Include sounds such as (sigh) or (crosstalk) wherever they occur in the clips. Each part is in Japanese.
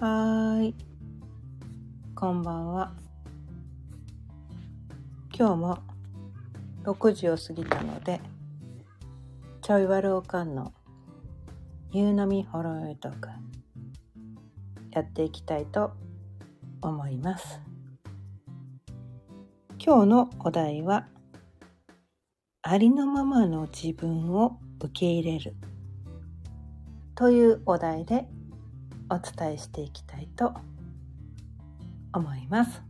はい。こんばんは。今日も6時を過ぎたので、ちょいわるおかんの夕飲みほろよいトークやっていきたいと思います。今日のお題は、ありのままの自分を受け入れるというお題でお伝えしていきたいと思います。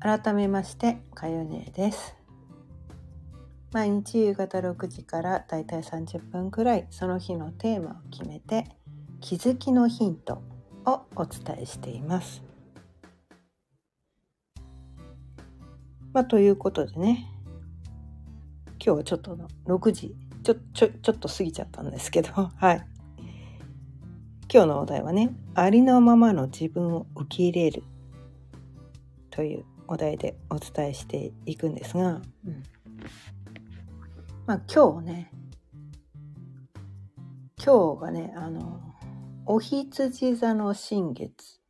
改めまして、かよねです。毎日夕方6時からだいたい30分くらいその日のテーマを決めて気づきのヒントをお伝えしています。まあということでね今日はちょっと6時ちょちょちょっと過ぎちゃったんですけどはい今日のお題はねありのままの自分を受け入れるというお題でお伝えしていくんですが、うん、まあ今日ね今日がねあのお羊座の新月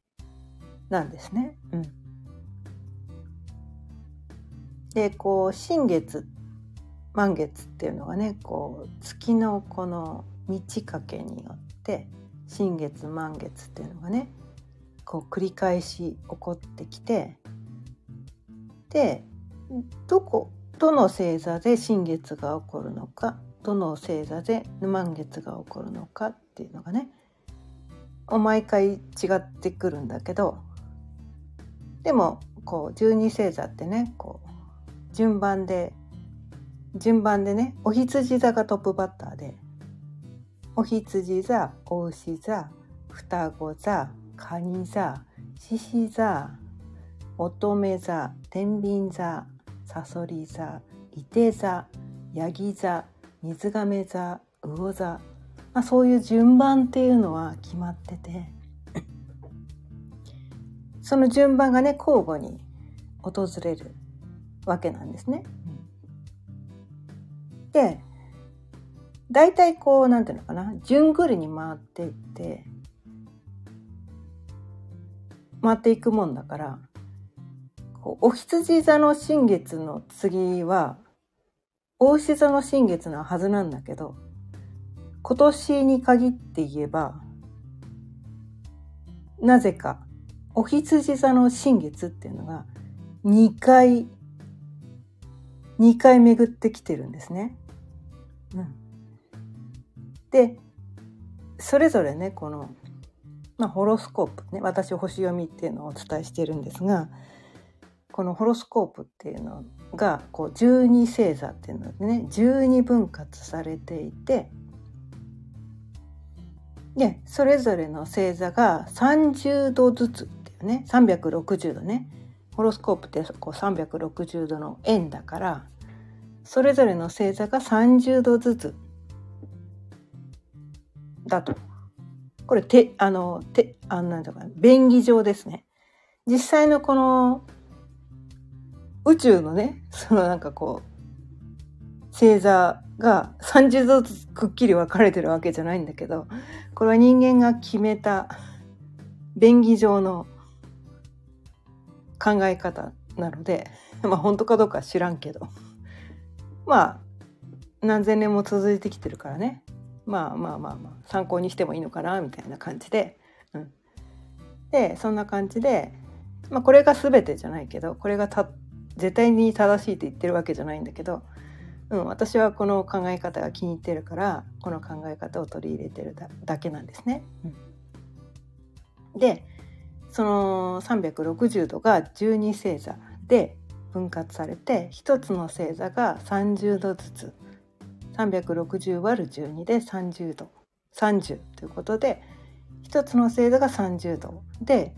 なんですね。うん、でこう新月満月っていうのがねこう月のこの満ち欠けによって新月満月っていうのがねこう繰り返し起こってきてでどこどの星座で新月が起こるのかどの星座で満月が起こるのかっていうのがね毎回違ってくるんだけどでもこう12星座ってねこう順番で順番でねお羊座がトップバッターでお羊座お牛座双子座蟹座獅子座乙女座天秤座さそり座伊手座ヤギ座水亀座魚座、まあ、そういう順番っていうのは決まってて。(laughs) その順番がね交互に訪れるわけなんですね。で大体こうなんていうのかな順繰りに回っていって回っていくもんだからこうお羊座の新月の次はお牛座の新月のはずなんだけど今年に限って言えばなぜかお羊座の新月っていうのが2回2回巡ってきてるんですね。うん、でそれぞれねこの、まあ、ホロスコープね私星読みっていうのをお伝えしているんですがこのホロスコープっていうのがこう12星座っていうのでね12分割されていてでそれぞれの星座が30度ずつっていうね360度ねホロスコープってこう360度の円だからそれぞれの星座が30度ずつだと。これてあのてあなんだか便宜上ですね。実際のこの宇宙のねそのなんかこう星座が30度ずつくっきり分かれてるわけじゃないんだけどこれは人間が決めた便宜上の考え方なのでまあ本当かどうか知らんけどまあ何千年も続いてきてるからねまあまあまあまあ参考にしてもいいのかなみたいな感じで、うん、でそんな感じで、まあ、これが全てじゃないけどこれがた絶対に正しいって言ってるわけじゃないんだけど、うん、私はこの考え方が気に入ってるからこの考え方を取り入れてるだけなんですね。うん、でその360度が12星座で分割されて一つの星座が30度ずつ 360÷12 で30度30ということで一つの星座が30度で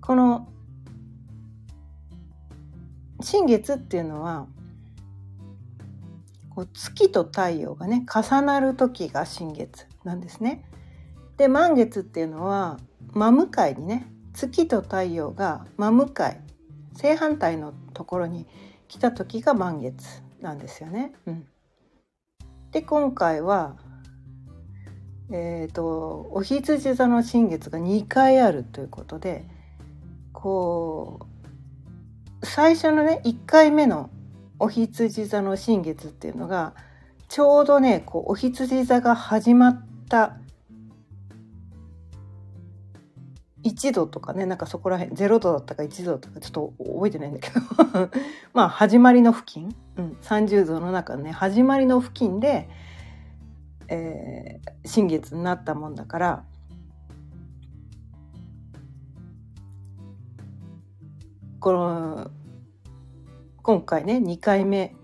この新月っていうのはこう月と太陽がね重なる時が新月なんですね。で満月っていうのは真向かいにね月と太陽が真向かい正反対のところに来た時が満月なんですよね。うん、で今回はえーと、お羊座の新月が2回あるということでこう最初のね1回目のお羊座の新月っていうのがちょうどねこうお羊座が始まった1度とかねなんかそこら辺0度だったか1度とかちょっと覚えてないんだけど (laughs) まあ始まりの付近、30度の中のね始まりの付近で、えー、新月になったもんだからこの今回ね2回目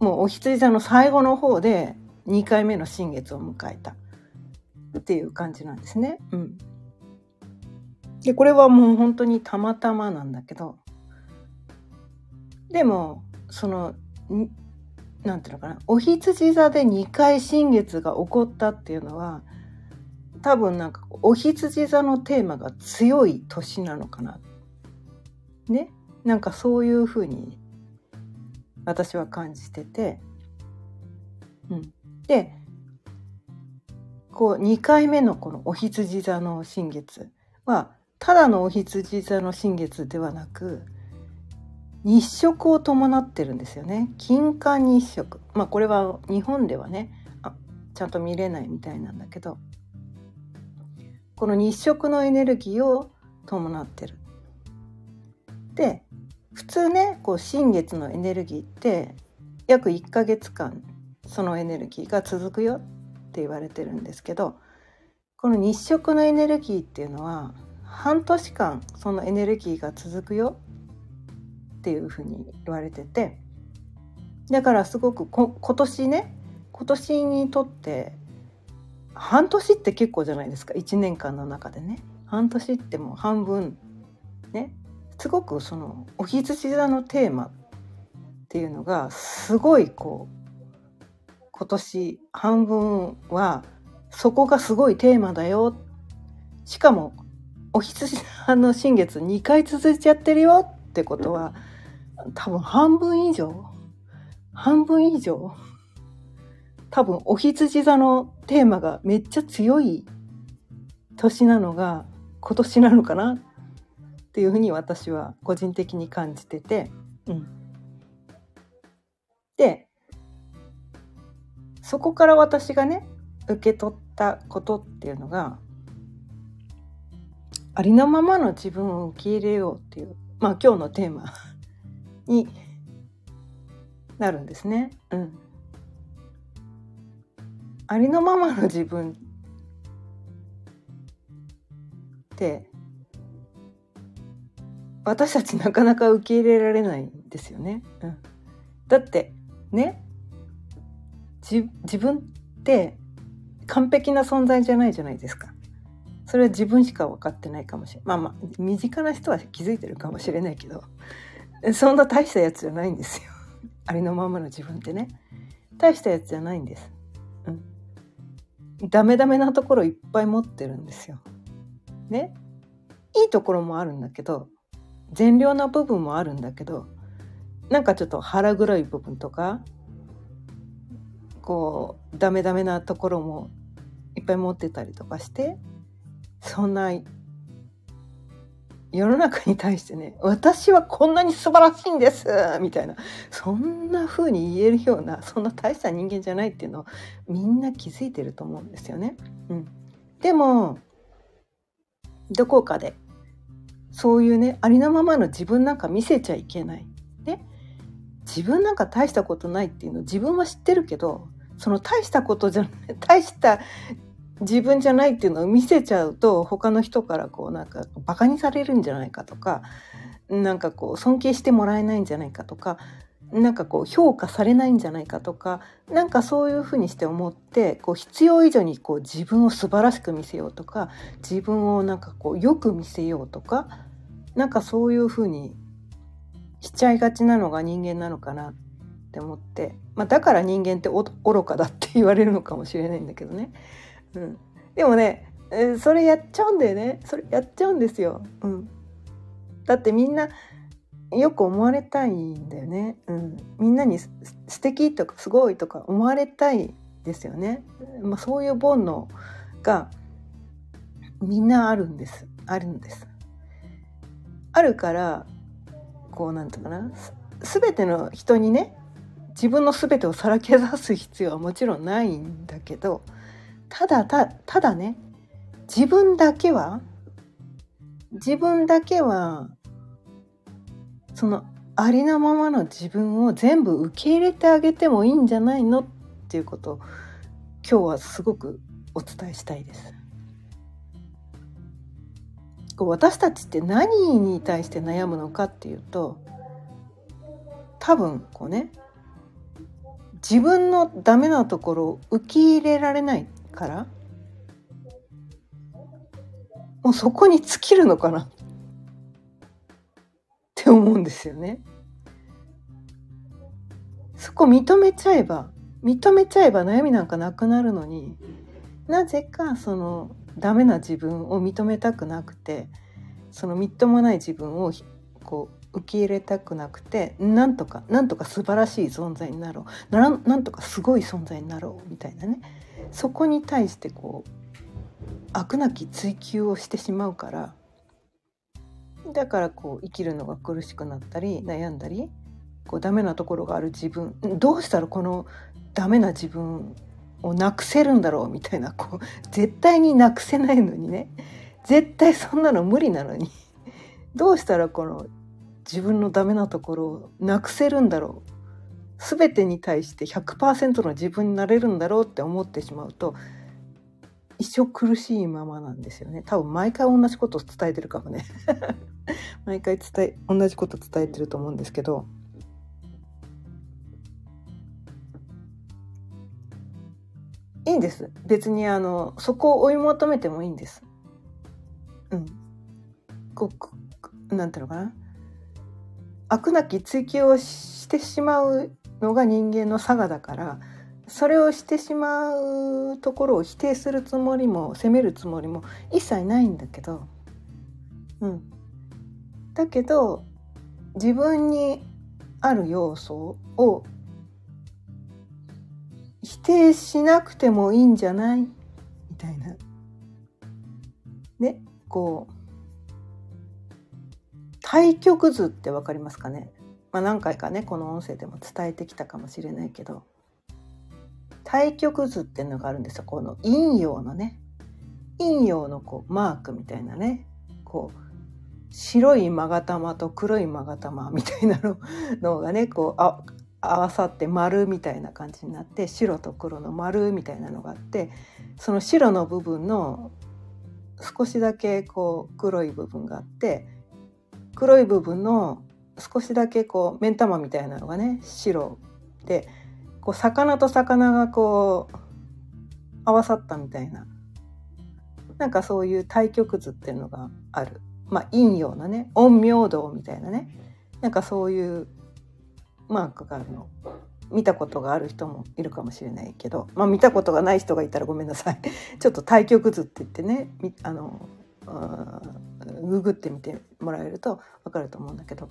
もうお羊座の最後の方で2回目の新月を迎えた。っていう感じなんですね。うん、でこれはもう本当にたまたまなんだけど。でもそのなんていうのかな。お羊座で2回新月が起こったっていうのは多分なんかお羊座のテーマが強い年なのかな。ね。なんかそういうふうに私は感じてて、うん、でこう2回目のこのお羊座の新月はただのお羊座の新月ではなく日食を伴ってるんですよね。金環日食。まあこれは日本ではねあちゃんと見れないみたいなんだけど。この日食のエネルギーを伴ってる。で普通ねこう新月のエネルギーって約1ヶ月間そのエネルギーが続くよって言われてるんですけどこの日食のエネルギーっていうのは半年間そのエネルギーが続くよっていうふうに言われててだからすごく今年ね今年にとって半年って結構じゃないですか1年間の中でね。半年ってもう半分ね。すごくそのお羊座のテーマっていうのがすごいこう今年半分はそこがすごいテーマだよ。しかもお羊座の新月2回続いちゃってるよってことは多分半分以上。半分以上。多分お羊座のテーマがめっちゃ強い年なのが今年なのかなっていうふうに私は個人的に感じてて、うん、でそこから私がね受け取ったことっていうのがありのままの自分を受け入れようっていうまあ今日のテーマになるんですね。うん、ありのままの自分って私たちなかなか受け入れられないんですよね。うん、だってね自分って完璧な存在じゃないじゃないですか。それは自分しか分かってないかもしれない。まあまあ身近な人は気づいてるかもしれないけどそんな大したやつじゃないんですよ。(laughs) ありのままの自分ってね。大したやつじゃないんです。うん。ダメダメなところいっぱい持ってるんですよ。ね。いいところもあるんだけど善良な部分もあるんだけどなんかちょっと腹黒い部分とかこうダメダメなところもいっぱい持ってたりとかしてそんな世の中に対してね私はこんなに素晴らしいんですみたいなそんな風に言えるようなそんな大した人間じゃないっていうのをみんな気づいてると思うんですよね。うん、でもどこかでそういうねありのままの自分なんか見せちゃいけない。ね、自分なんか大したことないっていうの自分は知ってるけどその大したことじゃない大した自分じゃないっていうのを見せちゃうと他の人からこうなんかバカにされるんじゃないかとかなんかこう尊敬してもらえないんじゃないかとかなんかこう評価されないんじゃないかとかなんかそういうふうにして思ってこう必要以上にこう自分を素晴らしく見せようとか自分をなんかこうよく見せようとかなんかそういうふうにしちゃいがちなのが人間なのかなって思って、まあ、だから人間って愚かだって言われるのかもしれないんだけどね。うん、でもね、えそれやっちゃうんだよねそれやっちゃうんですよ。うん、だってみんなよく思われたいんだよね。うん、みんなに素敵とかすごいとか思われたいですよね。まあ、そういう煩悩がみんなあるんですあるんです。あるからこうなんていうかな全ての人にね自分の全てをさらけ出す必要はもちろんないんだけどただたただね自分だけは自分だけはそのありのままの自分を全部受け入れてあげてもいいんじゃないのっていうことを今日はすごくお伝えしたいです。私たちって何に対して悩むのかっていうと多分こうね自分のダメなところを受け入れられないから？もうそこに尽きるのかな？って思うんですよね。そこ認めちゃえば認めちゃえば悩みなんかなくなるのになぜかそのダメな自分を認めたくなくてそのみっともない自分をこう受け入れたくなくてなんとかなんとか素晴らしい存在になろう。ななんとかすごい存在になろうみたいなね。そこに対してこう飽くなき追求をしてしまうからだからこう生きるのが苦しくなったり悩んだりこうダメなところがある自分どうしたらこのダメな自分をなくせるんだろうみたいなこう絶対になくせないのにね。絶対そんなの無理なのに。どうしたらこの自分のダメなところをなくせるんだろう全てに対して100%の自分になれるんだろうって思ってしまうと一生苦しいままなんですよね。多分毎回同じことを伝えてるかもね。(laughs) 毎回伝え同じこと伝えてると思うんですけど。いいんです。別にあのそこを追い求めてもいいんです。うん。こうなんていうのかな。悪なき追求をしてしまうのが人間の差がだからそれをしてしまうところを否定するつもりも責めるつもりも一切ないんだけどうん。だけど自分にある要素を否定しなくてもいいんじゃない？みたいな。ねこう対極図って分かりますかね、まあ、何回かねこの音声でも伝えてきたかもしれないけど対極図っていうのがあるんですよ。この陰陽のね陰陽のこうマークみたいなねこう白い勾玉と黒い勾玉みたいなののがねこうあ合わさって丸みたいな感じになって白と黒の丸みたいなのがあってその白の部分の少しだけこう黒い部分があって黒い部分の少しだけこう目ん玉みたいなのがね白でこう魚と魚がこう合わさったみたいな。なんかそういう対極図っていうのがある。まあ陰陽のね陰陽道みたいなね。なんかそういうマークがあるの。見たことがある人もいるかもしれないけど、まあ、見たことがない人がいたらごめんなさい。(laughs) ちょっと対極図って言ってねあのググってみてもらえると分かると思うんだけど。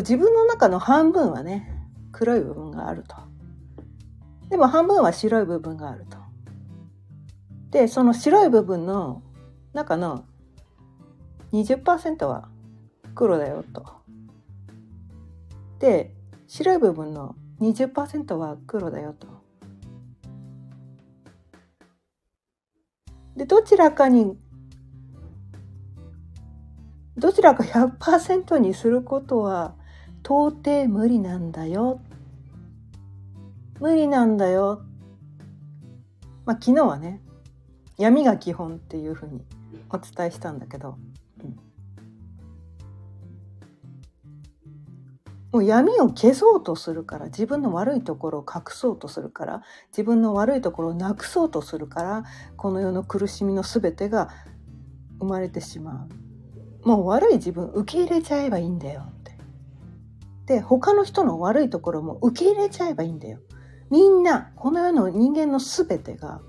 自分の中の半分はね黒い部分があると。でも半分は白い部分があると。でその白い部分の中の20%は黒だよと。で白い部分の20%は黒だよと。でどちらかにどちらか100%にすることは到底無理なんだよ。無理なんだよ。まあ昨日はね闇が基本っていうふうにお伝えしたんだけど、うん、もう闇を消そうとするから自分の悪いところを隠そうとするから自分の悪いところをなくそうとするからこの世の苦しみの全てが生まれてしまう。もう悪い自分受け入れちゃえばいいんだよ。で他の人の悪いところも受け入れちゃえばいいんだよ。みんなこの世の人間の全てが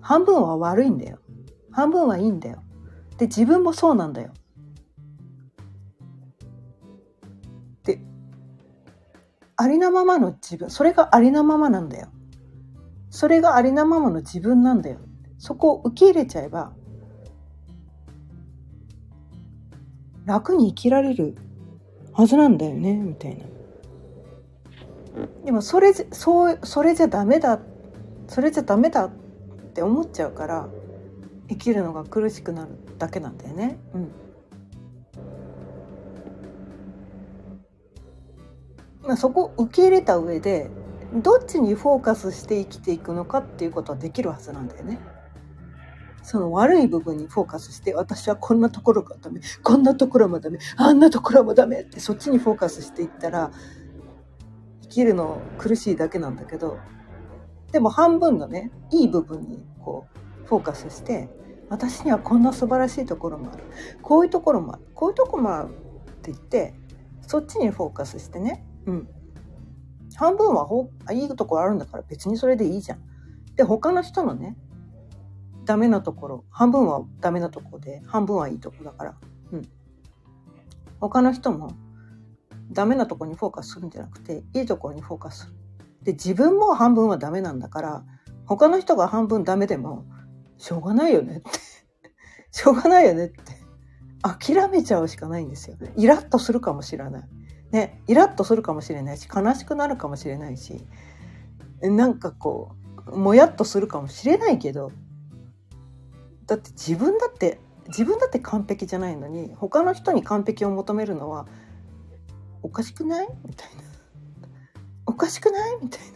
半分は悪いんだよ。半分はいいんだよ。で自分もそうなんだよ。でありのままの自分それがありのままなんだよそれがありのままの自分なんだよそこを受け入れちゃえば楽に生きられるはずなんだよねみたいなでもそれそうそれじゃダメだそれじゃダメだって思っちゃうから生きるのが苦しくなるだけなんだよね。うんまあ、そこを受け入れた上でどっちにフォーカスして生きていくのかっていうことはできるはずなんだよね。その悪い部分にフォーカスして私はこんなところがダメこんなところもダメあんなところもダメってそっちにフォーカスしていったら生きるの苦しいだけなんだけどでも半分のねいい部分にこうフォーカスして私にはこんな素晴らしいところもある。こういうところもある。こういうとこもあるって言ってそっちにフォーカスしてねうん。半分はほいいところあるんだから別にそれでいいじゃん。で他の人のねダメなところ。半分はダメなところで。半分はいいとこだから、うん、他の人もダメなとこにフォーカスするんじゃなくていいところにフォーカスする。で自分も半分はダメなんだから他の人が半分ダメでもしょうがないよねって。(laughs) しょうがないよねって。諦めちゃうしかないんですよ。イラッとするかもしれない。ね、イラッとするかもしれないし悲しくなるかもしれないしなんかこうもやっとするかもしれないけどだって自分だって自分だって完璧じゃないのに他の人に完璧を求めるのはおかしくない？みたいな。おかしくない？みたいな。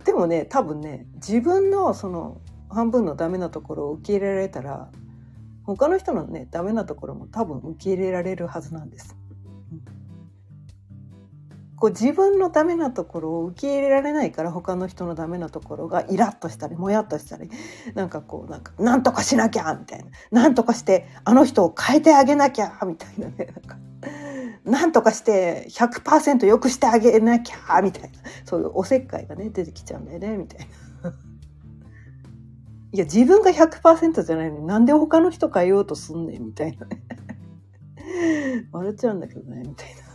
(laughs) でもね多分ね自分のその半分のダメなところを受け入れられたら他の人のねダメなところも多分受け入れられるはずなんです。こう自分のダメなところを受け入れられないから他の人のダメなところがイラッとしたりもやっとしたりなんかこうなんかなんとかしなきゃみたいななんとかしてあの人を変えてあげなきゃみたいなねなんかなんとかして100%良くしてあげなきゃみたいなそういうおせっかいがね出てきちゃうんだよねみたいな。いや、自分が100%じゃないのになんで他の人変えようとすんねんみたいなね。笑っちゃうんだけどね、みたいな。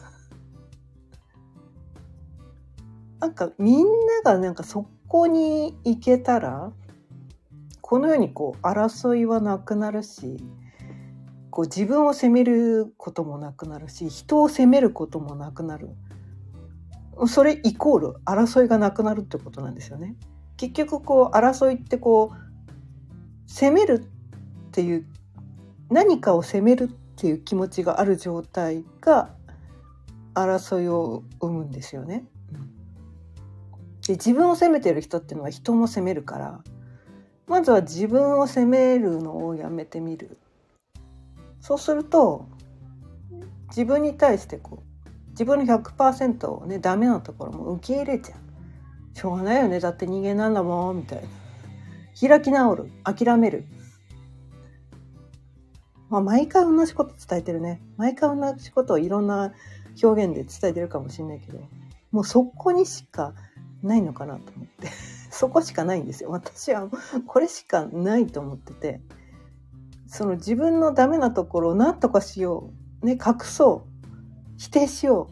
なんかみんながなんかそこに行けたら、このようにこう争いはなくなるし、こう自分を責めることもなくなるし、人を責めることもなくなる。それイコール争いがなくなるってことなんですよね。結局こう争いってこう責めるっていう何かを責めるっていう気持ちがある状態が争いを生むんですよね。で自分を責めてる人っていうのは人も責めるからまずは自分を責めるのをやめてみる。そうすると自分に対してこう自分の100%をねダメなところも受け入れちゃう。しょうがないよねだって人間なんだもんみたいな。開き直る諦めるまあ毎回同じこと伝えてるね毎回同じことをいろんな表現で伝えてるかもしれないけどもうそこにしかないのかなと思って。(laughs) そこしかないんですよ。私はこれしかないと思ってて。その自分のダメなところを何とかしよう。ね隠そう。否定しよ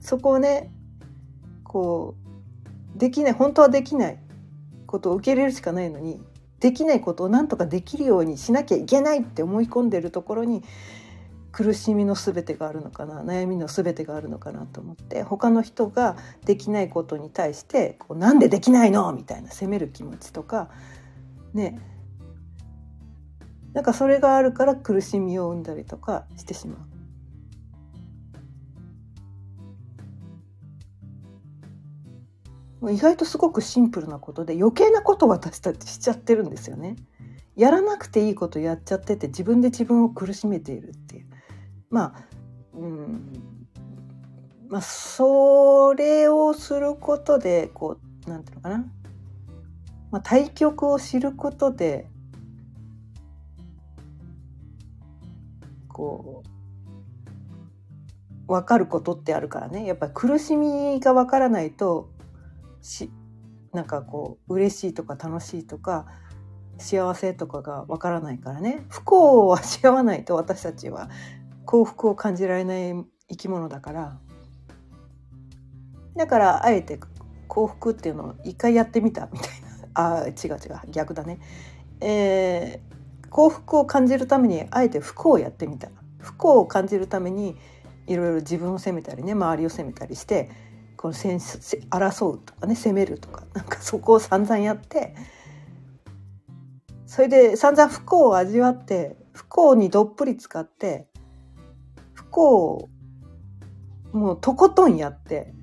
う。そこをねこうできない。本当はできない。ことを受け入れるしかないのにできないことを何とかできるようにしなきゃいけないって思い込んでるところに苦しみの全てがあるのかな悩みの全てがあるのかなと思って他の人ができないことに対してこうなんでできないの？みたいな責める気持ちとかねなんかそれがあるから苦しみを生んだりとかしてしまう。意外とすごくシンプルなことで余計なことを私たちしちゃってるんですよね。やらなくていいことやっちゃってて自分で自分を苦しめているっていう。まあ、うん。まあ、それをすることでこうなんていうのかな、まあ、対局を知ることでこう分かることってあるからね。やっぱり苦しみが分からないとしなんかこう嬉しいとか楽しいとか幸せとかがわからないからね。不幸はし合わないと私たちは。幸福を感じられない生き物だから。だからあえて幸福っていうのを一回やってみたみたいな。(laughs) あ違う違う逆だね、えー、幸福を感じるためにあえて不幸をやってみた。不幸を感じるためにいろいろ自分を責めたりね周りを責めたりしてこの争うとかね責めるとか。(laughs) なんかそこを散々やって。それで散々不幸を味わって不幸にどっぷり使って不幸をもうとことんやって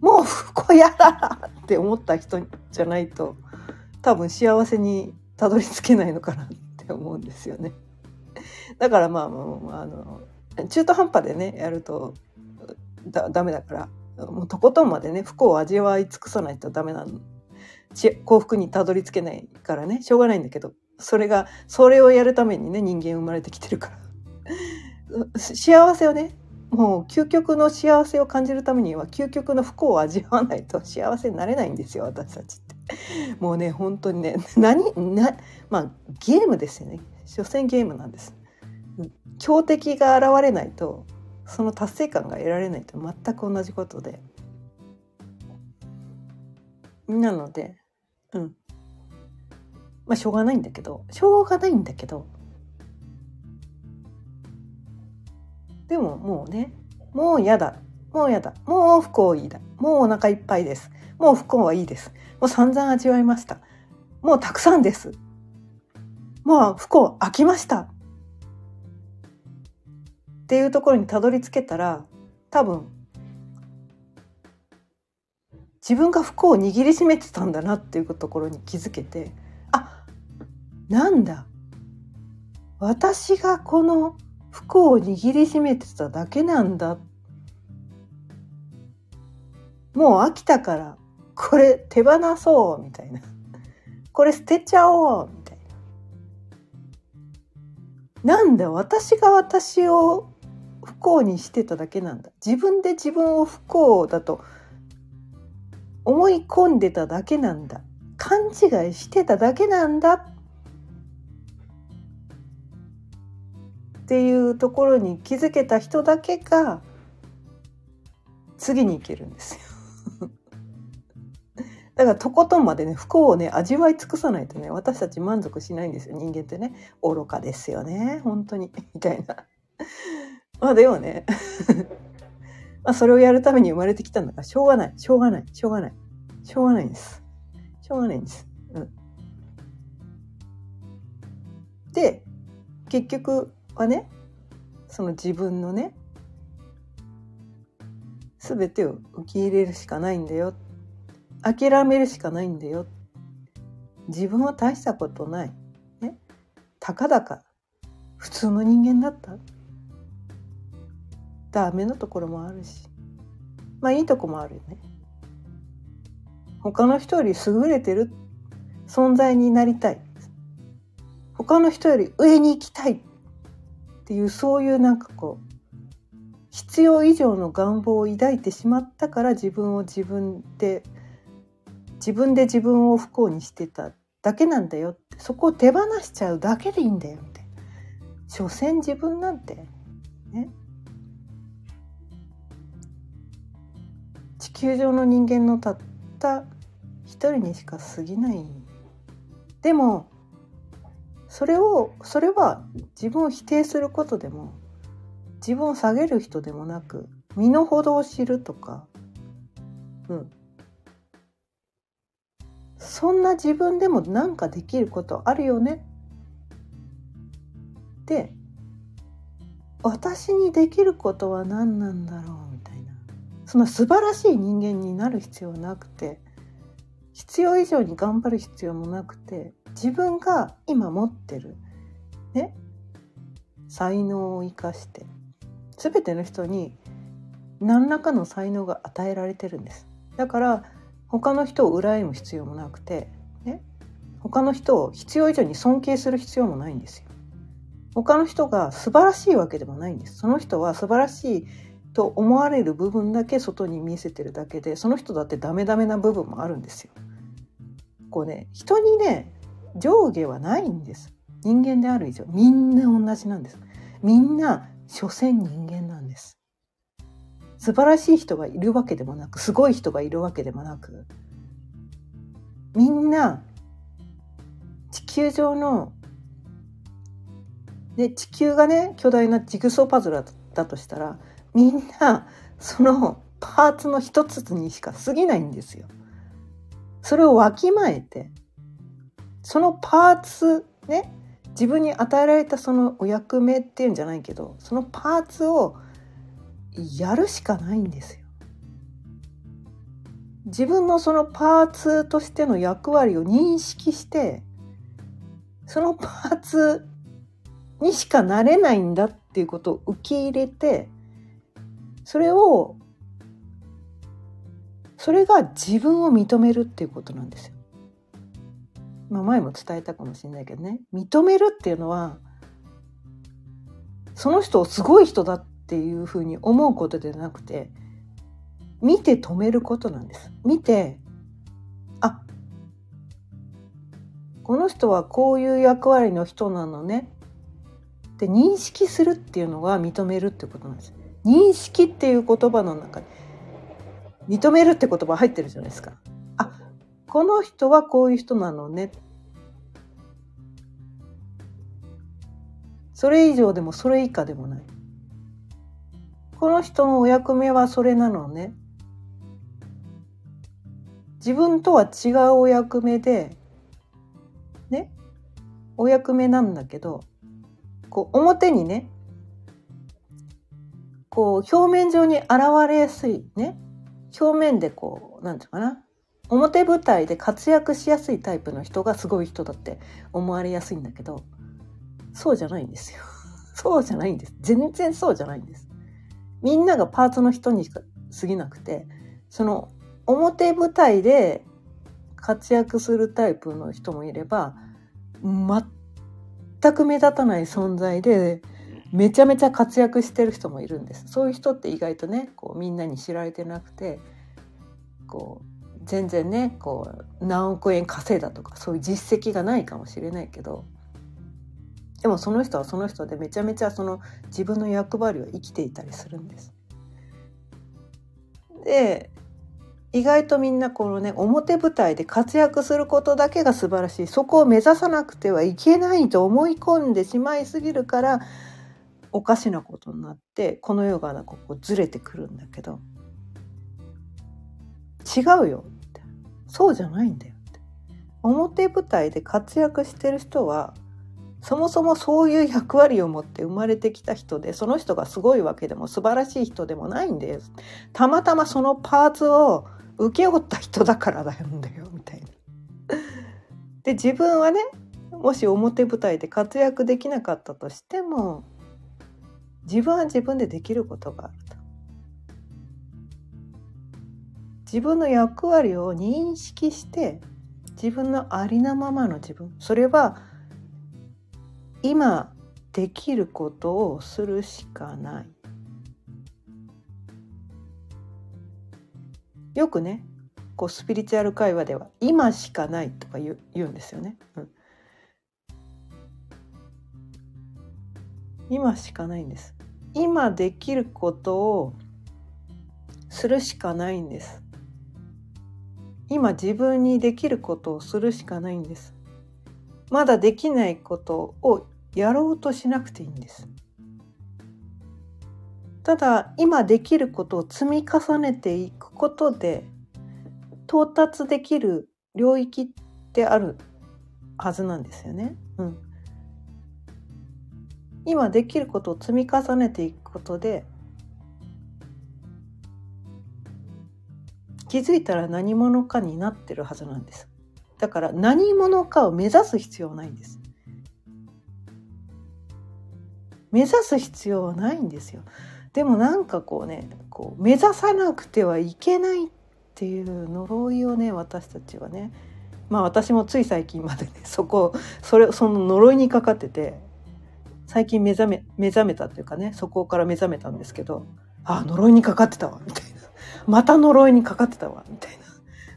もう不幸やだって思った人じゃないと多分幸せにたどり着けないのかなって思うんですよね。だからまあもうあの中途半端でねやるとだダメだからもうとことんまでね不幸を味わい尽くさないとダメなの幸福にたどり着けないからねしょうがないんだけどそれがそれをやるためにね人間生まれてきてるから幸せをねもう究極の幸せを感じるためには究極の不幸を味わわないと幸せになれないんですよ私たちって。もうね本当にね何なまあゲームですよね所詮ゲームなんです。強敵が現れないとその達成感が得られないと全く同じことでなのでうんまあしょうがないんだけどしょうがないんだけどでももうねもう嫌だ。もう嫌だ。もう不幸いいだ。もうお腹いっぱいです。もう不幸はいいです。もう散々味わいました。もうたくさんです。もう不幸飽きました。っていうところにたどり着けたら多分自分が不幸を握りしめてたんだなっていうところに気づけてあなんだ。私がこの不幸を握りしめてただけなんだ。もう飽きたからこれ手放そうみたいな。これ捨てちゃおうみたいな。なんだ私が私を不幸にしてただけなんだ。自分で自分を不幸だと思い込んでただけなんだ。勘違いしてただけなんだ。っていうところに気づけた人だけが次に行けるんですよ。(laughs) だからとことんまでね不幸をね味わい尽くさないとね私たち満足しないんですよ。人間ってね愚かですよね。本当に。みたいな。(laughs) まあでもね (laughs) まあそれをやるために生まれてきたんだからしょうがない。しょうがない。しょうがない。しょうがないんです。しょうがないんです。うん、で結局はねその自分のね全てを受け入れるしかないんだよ。諦めるしかないんだよ。自分は大したことない、ね、たかだか。普通の人間だった。ダメなところもあるし。まあいいとこもあるよね。他の人より優れてる存在になりたい。他の人より上に行きたい。っていうそういうなんかこう必要以上の願望を抱いてしまったから自分を自分で自分で自分を不幸にしてただけなんだよってそこを手放しちゃうだけでいいんだよみたいな所詮自分なんてね。地球上の人間のたった一人にしか過ぎない。でもそれをそれは自分を否定することでも自分を下げる人でもなく身の程を知るとかうん。そんな自分でも何かできることあるよね？で私にできることは何なんだろう？みたいな。その素晴らしい人間になる必要なくて必要以上に頑張る必要もなくて自分が今持ってるね才能を生かして全ての人に何らかの才能が与えられてるんです。だから他の人を羨む必要もなくて、ね、他の人を必要以上に尊敬する必要もないんですよ。他の人が素晴らしいわけでもないんです。その人は素晴らしいと思われる部分だけ外に見せてるだけでその人だってダメダメな部分もあるんですよ。こうね人にね上下はないんです。人間である以上。みんな同じなんです。みんな所詮人間なんです。素晴らしい人がいるわけでもなくすごい人がいるわけでもなくみんな地球上ので地球がね巨大なジグソーパズルだとしたらみんなそのパーツの一つにしか過ぎないんですよ。それをわきまえてそのパーツね自分に与えられたそのお役目っていうんじゃないけどそのパーツをやるしかないんですよ。自分のそのパーツとしての役割を認識してそのパーツにしかなれないんだっていうことを受け入れてそれをそれが自分を認めるっていうことなんですよ。まあ、前も伝えたかもしれないけどね認めるっていうのはその人をすごい人だっていうふうに思うことではなくて見て止めることなんです。見てあこの人はこういう役割の人なのねって認識するっていうのが認めるってことなんです。認識っていう言葉の中に認めるって言葉入ってるじゃないですか。この人はこういう人なのね。それ以上でもそれ以下でもない。この人のお役目はそれなのね。自分とは違うお役目で、ね、お役目なんだけど、こう表にね、こう表面上に現れやすいね、表面でこう何て言うかな表舞台で活躍しやすいタイプの人がすごい人だって思われやすいんだけどそうじゃないんですよ。(laughs) そうじゃないんです。全然そうじゃないんです。みんながパーツの人にしか過ぎなくてその表舞台で活躍するタイプの人もいれば全く目立たない存在でめちゃめちゃ活躍してる人もいるんですそういう人って意外とねこうみんなに知られてなくてこう全然ねこう何億円稼いだとかそういう実績がないかもしれないけど。でもその人はその人でめちゃめちゃその自分の役割を生きていたりするんです。で意外とみんなこのね表舞台で活躍することだけが素晴らしい。そこを目指さなくてはいけないと思い込んでしまいすぎるからおかしなことになってこの世がなんかこずれてくるんだけど。違うよ。そうじゃないんだよって表舞台で活躍してる人はそもそもそういう役割を持って生まれてきた人でその人がすごいわけでも素晴らしい人でもないんですたまたまそのパーツを請け負った人だからだよみたいな。で自分はねもし表舞台で活躍できなかったとしても自分は自分でできることがあると。自分の役割を認識して自分のありのままの自分それは今できることをするしかない。よくねこうスピリチュアル会話では「今しかない」とか言う言うんですよね。うん、今しかないんです。今できることをするしかないんです。今自分にできることをするしかないんです。まだできないことをやろうとしなくていいんです。ただ今できることを積み重ねていくことで到達できる領域ってあるはずなんですよね。うん、今できることを積み重ねていくことで気づいたら何者かになってるはずなんです。だから何者かを目指す必要はないんです。目指す必要はないんですよ。でもなんかこうねこう目指さなくてはいけないっていう呪いをね私たちはねまあ私もつい最近までね (laughs) そこそれその呪いにかかってて最近目覚め目覚めたっていうかねそこから目覚めたんですけどああ呪いにかかってたわみたいなまた呪いにかかってたわみたいな。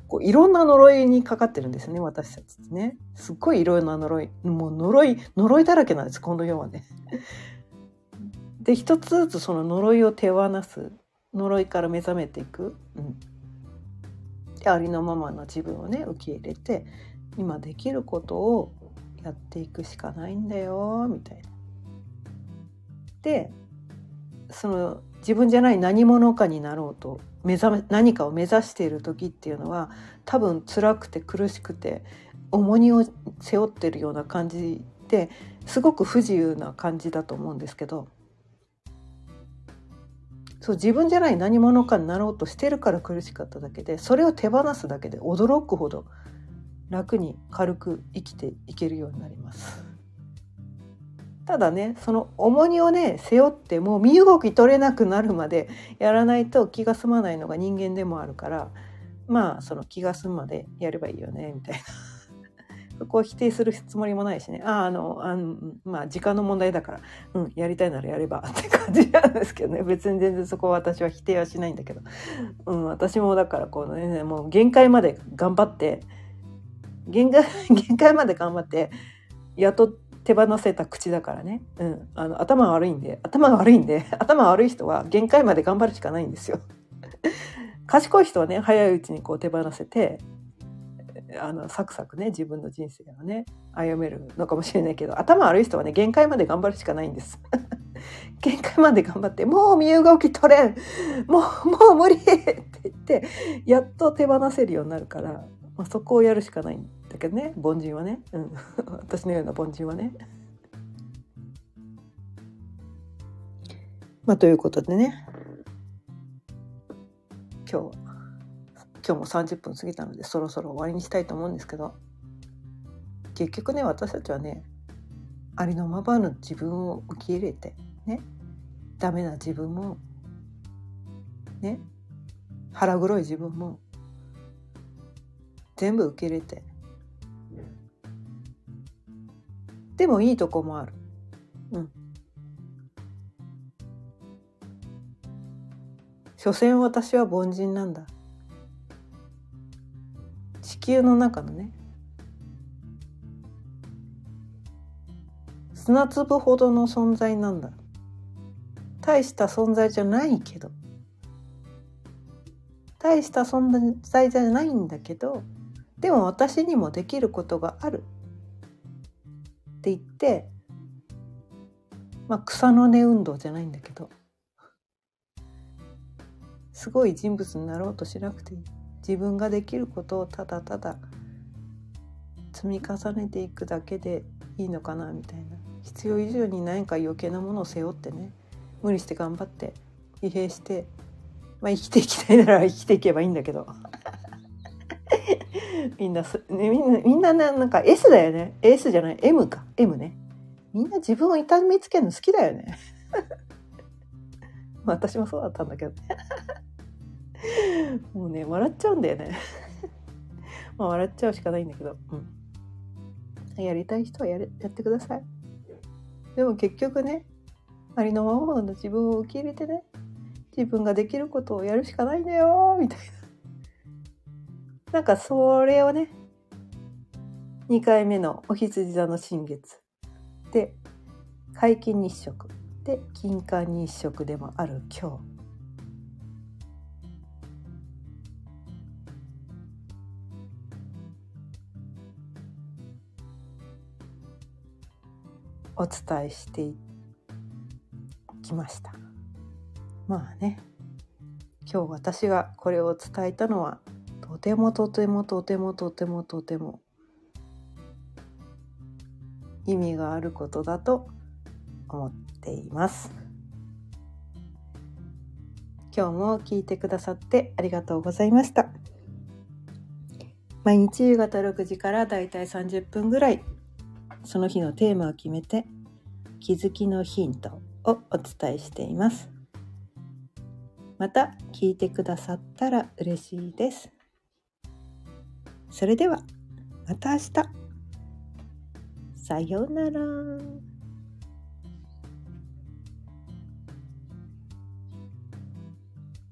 こういろんな呪いにかかってるんですね私たちね。すっごいいろんな呪い。もう呪い呪いだらけなんですこの世はね。(laughs) で一つずつその呪いを手放す呪いから目覚めていく、うん、でありのままの自分をね受け入れて今できることをやっていくしかないんだよみたいな。でその自分じゃない何者かになろうと目覚め何かを目指している時っていうのは多分辛くて苦しくて重荷を背負ってるような感じですごく不自由な感じだと思うんですけどそう自分じゃない何者かになろうとしてるから苦しかっただけでそれを手放すだけで驚くほど楽に軽く生きていけるようになります。ただねその重荷をね背負ってもう身動き取れなくなるまでやらないと気が済まないのが人間でもあるからまあその気が済むまでやればいいよねみたいな。(laughs) そこを否定するつもりもないしね。ああのあのまあ時間の問題だからうんやりたいならやれば (laughs) って感じなんですけどね。別に全然そこは私は否定はしないんだけど、うん、私もだからこのねもう限界まで頑張って限界 (laughs) 限界まで頑張ってやっ手放せた口だからね、うん、あの頭悪いんで。頭が悪いんで。(laughs) 頭悪い人は限界まで頑張るしかないんですよ。(laughs) 賢い人はね早いうちにこう手放せてあのサクサクね自分の人生をね歩めるのかもしれないけど頭悪い人はね限界まで頑張るしかないんです。(laughs) 限界まで頑張ってもう身動き取れん。もうもう無理って言ってやっと手放せるようになるから、まあ、そこをやるしかない。んだけどね凡人はね、うん、(laughs) 私のような凡人はね。まあということでね。今日今日も30分過ぎたのでそろそろ終わりにしたいと思うんですけど。結局ね私たちはねありのままの自分を受け入れてねダメな自分もね腹黒い自分も全部受け入れてでもいいとこもある。うん。所詮私は凡人なんだ。地球の中のね砂粒ほどの存在なんだ大した存在じゃないけど大した存在じゃないんだけどでも私にもできることがあるって言ってまあ草の根運動じゃないんだけどすごい人物になろうとしなくていい。自分ができることをただただ積み重ねていくだけでいいのかなみたいな。必要以上に何か余計なものを背負ってね無理して頑張って疲弊して、まあ、生きていきたいなら生きていけばいいんだけど。(laughs) みんな、ね、みんな、みんななんか S だよね。S じゃない、M か。M ね。みんな自分を痛みつけるの好きだよね。(laughs) 私もそうだったんだけどね。(laughs) もうね、笑っちゃうんだよね。まあ笑っちゃうしかないんだけど。うん。やりたい人はやれやってください。でも結局ね、ありのままの自分を受け入れてね、自分ができることをやるしかないんだよ、みたいな。なんかそれをね、2回目のお羊座の新月。で、皆既日食。で金環日食でもある今日。お伝えしてきました。まあね今日私がこれを伝えたのはとてもとてもとてもとてもとても意味があることだと思っています。今日も聞いてくださってありがとうございました。毎日夕方6時からだいたい30分ぐらいその日のテーマを決めて気づきのヒントをお伝えしています。また聞いてくださったら嬉しいです。それではまた明日さようなら。